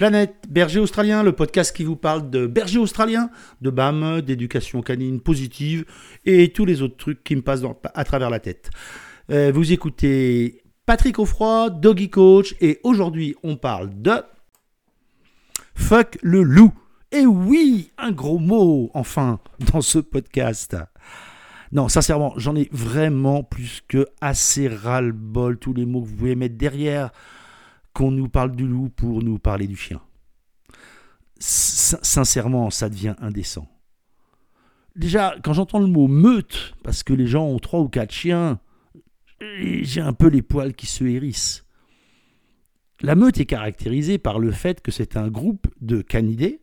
Planète Berger Australien, le podcast qui vous parle de berger australien, de BAM, d'éducation canine positive et tous les autres trucs qui me passent à travers la tête. Euh, vous écoutez Patrick Offroy, Doggy Coach, et aujourd'hui on parle de Fuck le loup. Et oui, un gros mot, enfin, dans ce podcast. Non, sincèrement, j'en ai vraiment plus que assez ras-le-bol, tous les mots que vous pouvez mettre derrière qu'on nous parle du loup pour nous parler du chien. sincèrement, ça devient indécent. Déjà, quand j'entends le mot meute, parce que les gens ont trois ou quatre chiens, j'ai un peu les poils qui se hérissent. La meute est caractérisée par le fait que c'est un groupe de canidés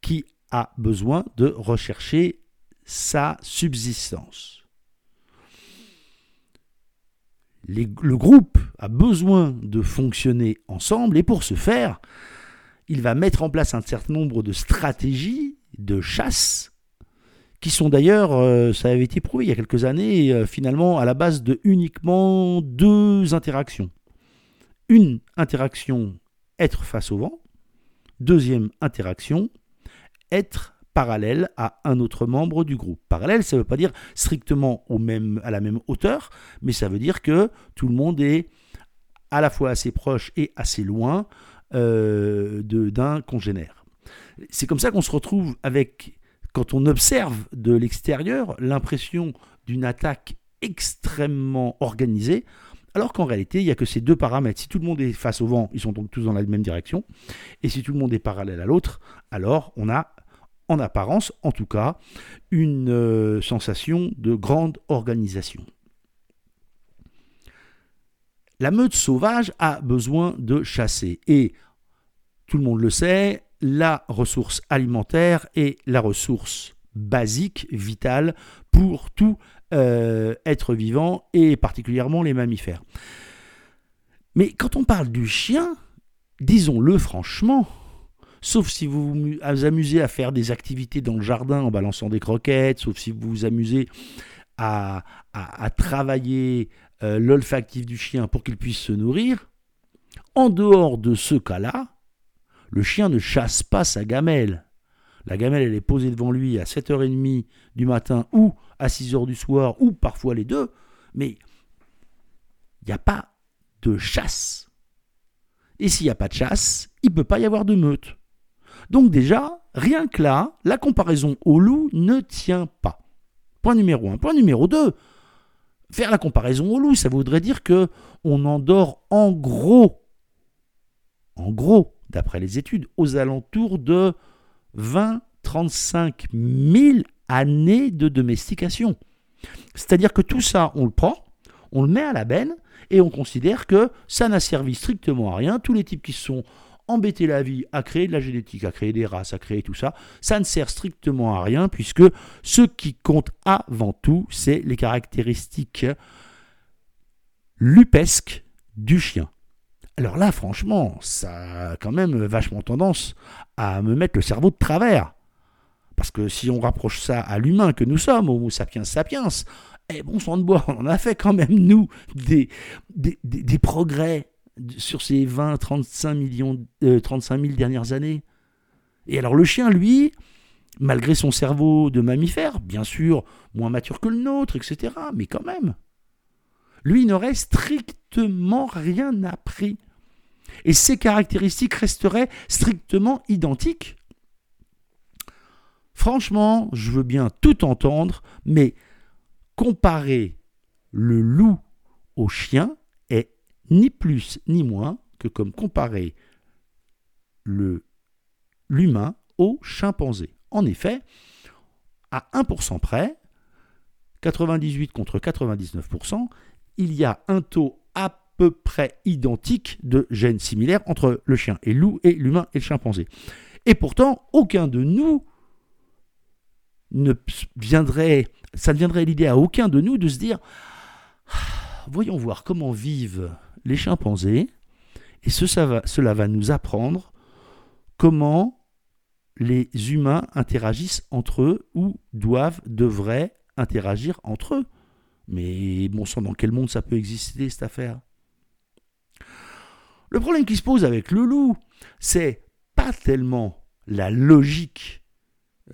qui a besoin de rechercher sa subsistance le groupe a besoin de fonctionner ensemble et pour ce faire, il va mettre en place un certain nombre de stratégies de chasse qui sont d'ailleurs, euh, ça avait été prouvé il y a quelques années, euh, finalement à la base de uniquement deux interactions. Une interaction, être face au vent. Deuxième interaction, être parallèle à un autre membre du groupe. Parallèle, ça ne veut pas dire strictement au même, à la même hauteur, mais ça veut dire que tout le monde est à la fois assez proche et assez loin euh, d'un congénère. C'est comme ça qu'on se retrouve avec, quand on observe de l'extérieur, l'impression d'une attaque extrêmement organisée, alors qu'en réalité, il n'y a que ces deux paramètres. Si tout le monde est face au vent, ils sont donc tous dans la même direction, et si tout le monde est parallèle à l'autre, alors on a en apparence en tout cas, une euh, sensation de grande organisation. La meute sauvage a besoin de chasser et, tout le monde le sait, la ressource alimentaire est la ressource basique, vitale pour tout euh, être vivant et particulièrement les mammifères. Mais quand on parle du chien, disons-le franchement, sauf si vous vous amusez à faire des activités dans le jardin en balançant des croquettes, sauf si vous vous amusez à, travailler euh, l'olfactif du chien pour qu'il puisse se nourrir, en dehors de ce cas-là, le chien ne chasse pas sa gamelle. La gamelle, elle est posée devant lui à 7h30 du matin ou à 6h du soir, ou parfois les deux, mais il n'y a pas de chasse. Et s'il n'y a pas de chasse, il ne peut pas y avoir de meute. Donc déjà, rien que là, la comparaison au loup ne tient pas. Point numéro 1. Point numéro 2. Faire la comparaison au loup, ça voudrait dire que on endort en gros, en gros, d'après les études, aux alentours de 20-35 000 années de domestication. C'est-à-dire que tout ça, on le prend, on le met à la benne et on considère que ça n'a servi strictement à rien. Tous les types qui sont embêter la vie à créer de la génétique, à créer des races, à créer tout ça, ça ne sert strictement à rien puisque ce qui compte avant tout, c'est les caractéristiques lupesques du chien. Alors là, franchement, ça a quand même vachement tendance à me mettre le cerveau de travers. Parce que si on rapproche ça à l'humain que nous sommes, Homo sapiens sapiens, eh bon sang de bois, on a fait quand même, nous, des, progrès sur ces 20, 35 millions, 35 euh, 000 dernières années. Et alors le chien, lui, malgré son cerveau de mammifère, bien sûr, moins mature que le nôtre, etc., mais quand même, lui n'aurait strictement rien appris. Et ses caractéristiques resteraient strictement identiques. Franchement, je veux bien tout entendre, mais comparer le loup au chien, ni plus ni moins que comme comparer l'humain au chimpanzé. En effet, à 1% près, 98 contre 99%, il y a un taux à peu près identique de gènes similaires entre le chien et le loup et l'humain et le chimpanzé. Et pourtant, aucun de nous ne viendrait, ça ne viendrait l'idée à aucun de nous de se dire, ah, voyons voir comment vivent les chimpanzés, et cela va nous apprendre comment les humains interagissent entre eux ou doivent, devraient interagir entre eux. Mais bon sang, dans quel monde ça peut exister cette affaire? Le problème qui se pose avec le loup, c'est pas tellement la logique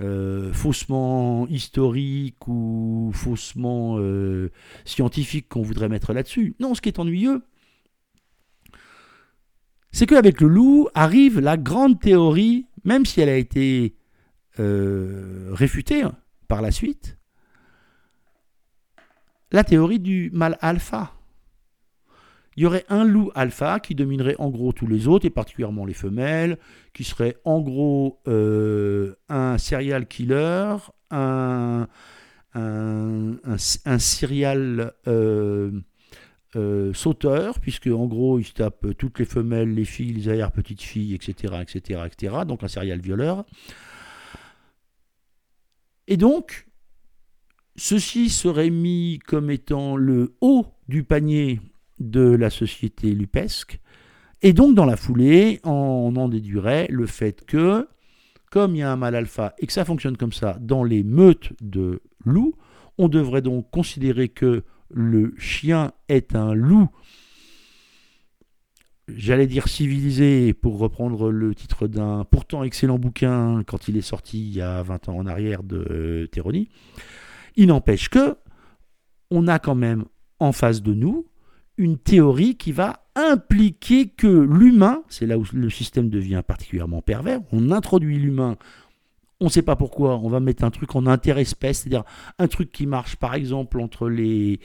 euh, faussement historique ou faussement euh, scientifique qu'on voudrait mettre là-dessus. Non, ce qui est ennuyeux, c'est qu'avec le loup arrive la grande théorie, même si elle a été euh, réfutée hein, par la suite, la théorie du mal alpha. Il y aurait un loup alpha qui dominerait en gros tous les autres, et particulièrement les femelles, qui serait en gros euh, un serial killer, un, un, serial euh, euh, sauteur, puisque en gros il se tape toutes les femelles, les filles, les arrière-petites filles, etc., etc., etc., donc un serial violeur. Et donc, ceci serait mis comme étant le haut du panier de la société lupesque, et donc dans la foulée, on en déduirait le fait que, comme il y a un mal alpha et que ça fonctionne comme ça dans les meutes de loups, on devrait donc considérer que le chien est un loup, j'allais dire civilisé, pour reprendre le titre d'un pourtant excellent bouquin quand il est sorti il y a 20 ans en arrière de Théronie. Il n'empêche que on a quand même en face de nous une théorie qui va impliquer que l'humain, c'est là où le système devient particulièrement pervers, on introduit l'humain, on ne sait pas pourquoi, on va mettre un truc en interespèce, c'est-à-dire un truc qui marche par exemple entre les,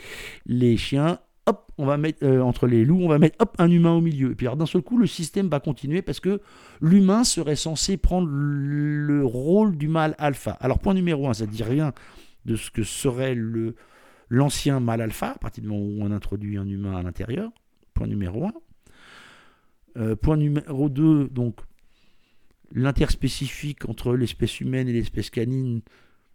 chiens, hop, on va mettre euh, entre les loups, on va mettre un humain au milieu. Et puis d'un seul coup, le système va continuer parce que l'humain serait censé prendre le rôle du mâle alpha. Alors point numéro un, ça ne dit rien de ce que serait l'ancien mâle alpha, à partir du moment où on introduit un humain à l'intérieur, point numéro 1. Euh, point numéro 2, donc l'interspécifique entre l'espèce humaine et l'espèce canine,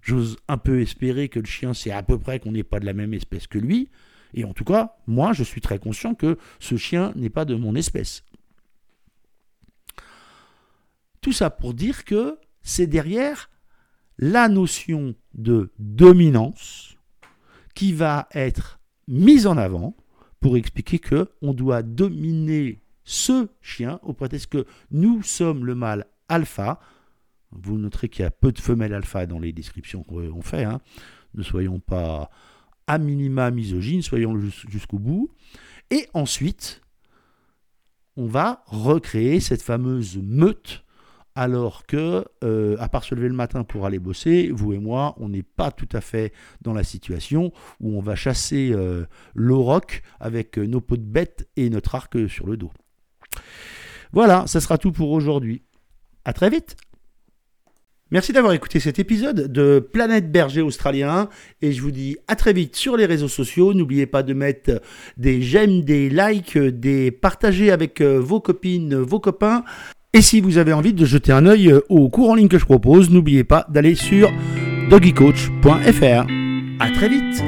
j'ose un peu espérer que le chien, c'est à peu près qu'on n'est pas de la même espèce que lui. Et en tout cas, moi, je suis très conscient que ce chien n'est pas de mon espèce. Tout ça pour dire que c'est derrière la notion de dominance qui va être mise en avant pour expliquer que on doit dominer ce chien au prétexte que nous sommes le mâle alpha. Vous noterez qu'il y a peu de femelles alpha dans les descriptions qu'on fait. Hein. Ne soyons pas à minima misogynes, soyons jusqu'au bout. Et ensuite, on va recréer cette fameuse meute alors que, euh, à part se lever le matin pour aller bosser, vous et moi, on n'est pas tout à fait dans la situation où on va chasser euh, l'auroch avec euh, nos peaux de bête et notre arc sur le dos. Voilà, ça sera tout pour aujourd'hui. À très vite Merci d'avoir écouté cet épisode de Planète Berger Australien et je vous dis à très vite sur les réseaux sociaux. N'oubliez pas de mettre des j'aime, des likes, des partager avec vos copines, vos copains. Et si vous avez envie de jeter un œil euh, au cours en ligne que je propose, n'oubliez pas d'aller sur doggycoach.fr. A très vite